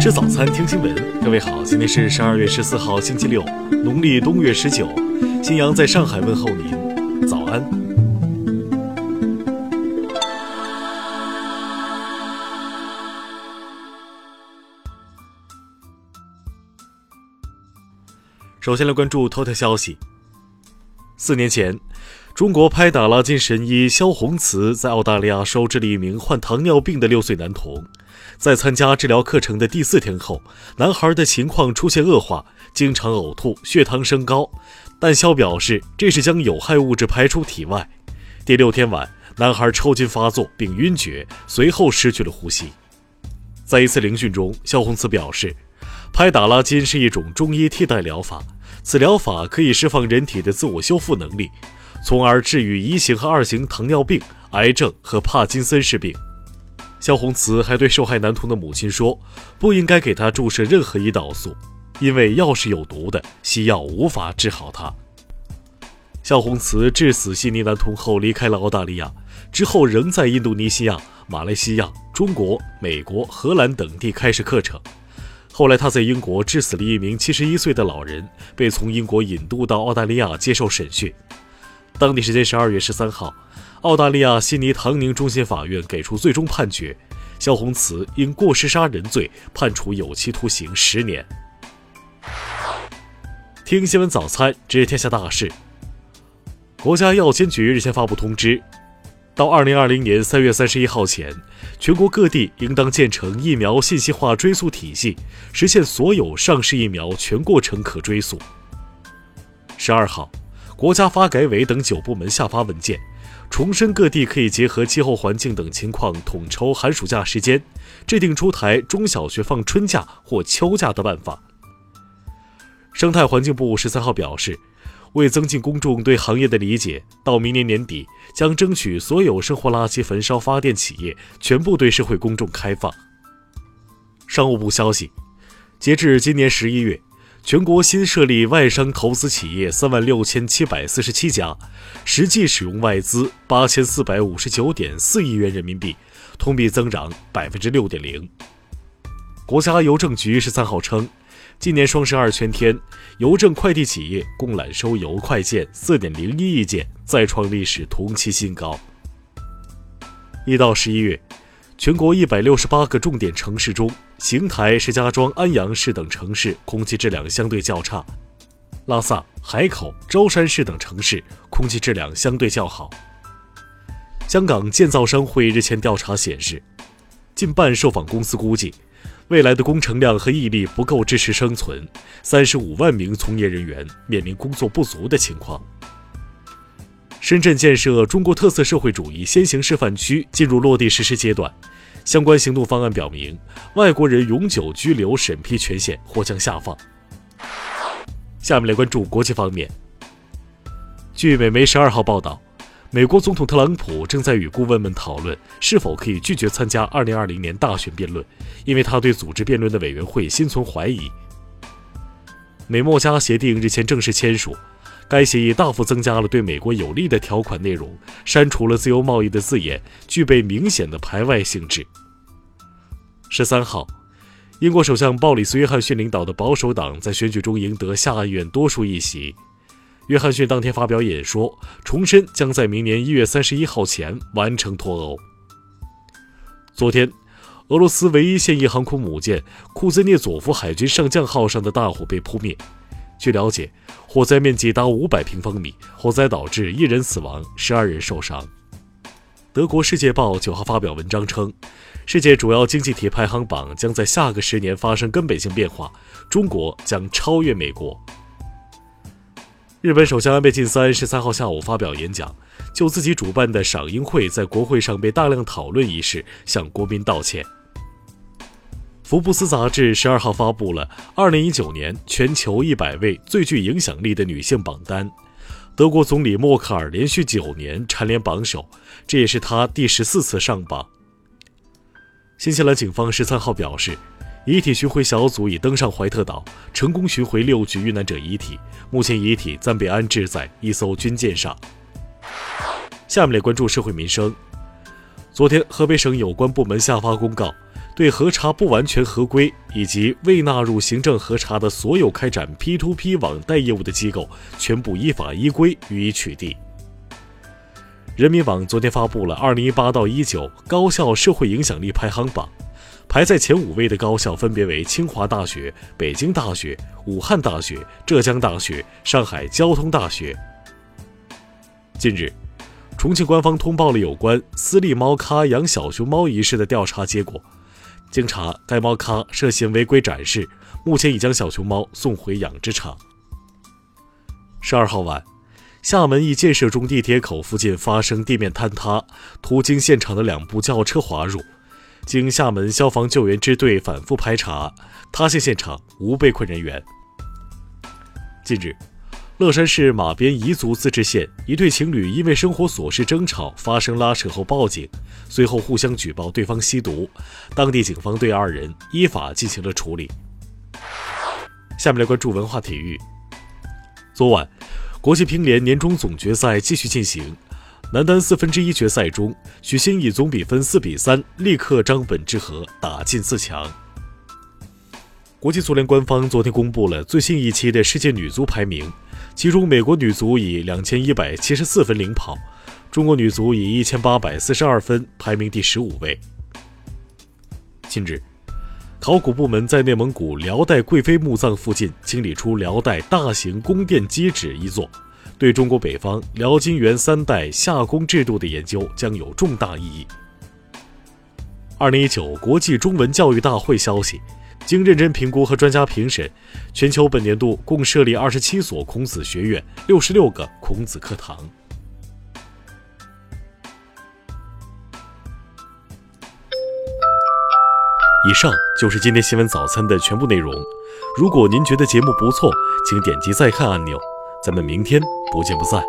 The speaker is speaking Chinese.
吃早餐，听新闻。各位好，今天是十二月十四号，星期六，农历冬月十九。新阳在上海问候您，早安。首先来关注头条消息。四年前，中国拍打拉筋神医萧红慈在澳大利亚收治了一名患糖尿病的六岁男童。在参加治疗课程的第四天后，男孩的情况出现恶化，经常呕吐，血糖升高。但肖表示这是将有害物质排出体外。第六天晚，男孩抽筋发作并晕厥，随后失去了呼吸。在一次聆讯中，肖红慈表示，拍打拉筋是一种中医替代疗法，此疗法可以释放人体的自我修复能力，从而治愈一型和二型糖尿病、癌症和帕金森氏病。萧红慈还对受害男童的母亲说：“不应该给他注射任何胰岛素，因为药是有毒的，西药无法治好他。”萧红慈致死悉尼男童后离开了澳大利亚，之后仍在印度尼西亚、马来西亚、中国、美国、荷兰等地开设课程。后来他在英国致死了一名71岁的老人，被从英国引渡到澳大利亚接受审讯。当地时间12月13号。澳大利亚悉尼唐宁中心法院给出最终判决，萧红慈因过失杀人罪判处有期徒刑十年。听新闻早餐知天下大事。国家药监局日前发布通知，到二零二零年三月三十一号前，全国各地应当建成疫苗信息化追溯体系，实现所有上市疫苗全过程可追溯。十二号，国家发改委等九部门下发文件。重申各地可以结合气候环境等情况统筹寒暑假时间，制定出台中小学放春假或秋假的办法。生态环境部十三号表示，为增进公众对行业的理解，到明年年底将争取所有生活垃圾焚烧发电企业全部对社会公众开放。商务部消息，截至今年十一月。全国新设立外商投资企业三万六千七百四十七家，实际使用外资八千四百五十九点四亿元人民币，同比增长百分之六点零。国家邮政局十三号称，今年双十二全天，邮政快递企业共揽收邮快件四点零一亿件，再创历史同期新高。一到十一月。全国一百六十八个重点城市中，邢台、石家庄、安阳市等城市空气质量相对较差；拉萨、海口、舟山市等城市空气质量相对较好。香港建造商会日前调查显示，近半受访公司估计，未来的工程量和毅力不够支持生存，三十五万名从业人员面临工作不足的情况。深圳建设中国特色社会主义先行示范区进入落地实施阶段，相关行动方案表明，外国人永久居留审批权限或将下放。下面来关注国际方面。据美媒十二号报道，美国总统特朗普正在与顾问们讨论是否可以拒绝参加二零二零年大选辩论，因为他对组织辩论的委员会心存怀疑。美墨加协定日前正式签署。该协议大幅增加了对美国有利的条款内容，删除了自由贸易的字眼，具备明显的排外性质。十三号，英国首相鲍里斯·约翰逊领导的保守党在选举中赢得下议院多数议席。约翰逊当天发表演说，重申将在明年一月三十一号前完成脱欧。昨天，俄罗斯唯一现役航空母舰库兹涅佐夫海军上将号上的大火被扑灭。据了解，火灾面积达五百平方米，火灾导致一人死亡，十二人受伤。德国《世界报》九号发表文章称，世界主要经济体排行榜将在下个十年发生根本性变化，中国将超越美国。日本首相安倍晋三十三号下午发表演讲，就自己主办的赏樱会在国会上被大量讨论一事向国民道歉。福布斯杂志十二号发布了二零一九年全球一百位最具影响力的女性榜单，德国总理默克尔连续九年蝉联榜首，这也是她第十四次上榜。新西兰警方十三号表示，遗体寻回小组已登上怀特岛，成功寻回六具遇难者遗体，目前遗体暂被安置在一艘军舰上。下面来关注社会民生。昨天，河北省有关部门下发公告。对核查不完全合规以及未纳入行政核查的所有开展 P2P 网贷业务的机构，全部依法依规予以取缔。人民网昨天发布了2018到19高校社会影响力排行榜，排在前五位的高校分别为清华大学、北京大学、武汉大学、浙江大学、上海交通大学。近日，重庆官方通报了有关私立猫咖养小熊猫一事的调查结果。经查，该猫咖涉嫌违规展示，目前已将小熊猫送回养殖场。十二号晚，厦门一建设中地铁口附近发生地面坍塌，途经现场的两部轿车滑入。经厦门消防救援支队反复排查，塌陷现场无被困人员。近日。乐山市马边彝族自治县一对情侣因为生活琐事争吵发生拉扯后报警，随后互相举报对方吸毒，当地警方对二人依法进行了处理。下面来关注文化体育。昨晚，国际乒联年终总决赛继续进行，男单四分之一决赛中，许昕以总比分四比三力克张本智和，打进四强。国际足联官方昨天公布了最新一期的世界女足排名。其中，美国女足以两千一百七十四分领跑，中国女足以一千八百四十二分排名第十五位。近日，考古部门在内蒙古辽代贵妃墓葬附近清理出辽代大型宫殿基址一座，对中国北方辽金元三代夏宫制度的研究将有重大意义。二零一九国际中文教育大会消息。经认真评估和专家评审，全球本年度共设立二十七所孔子学院，六十六个孔子课堂。以上就是今天新闻早餐的全部内容。如果您觉得节目不错，请点击再看按钮。咱们明天不见不散。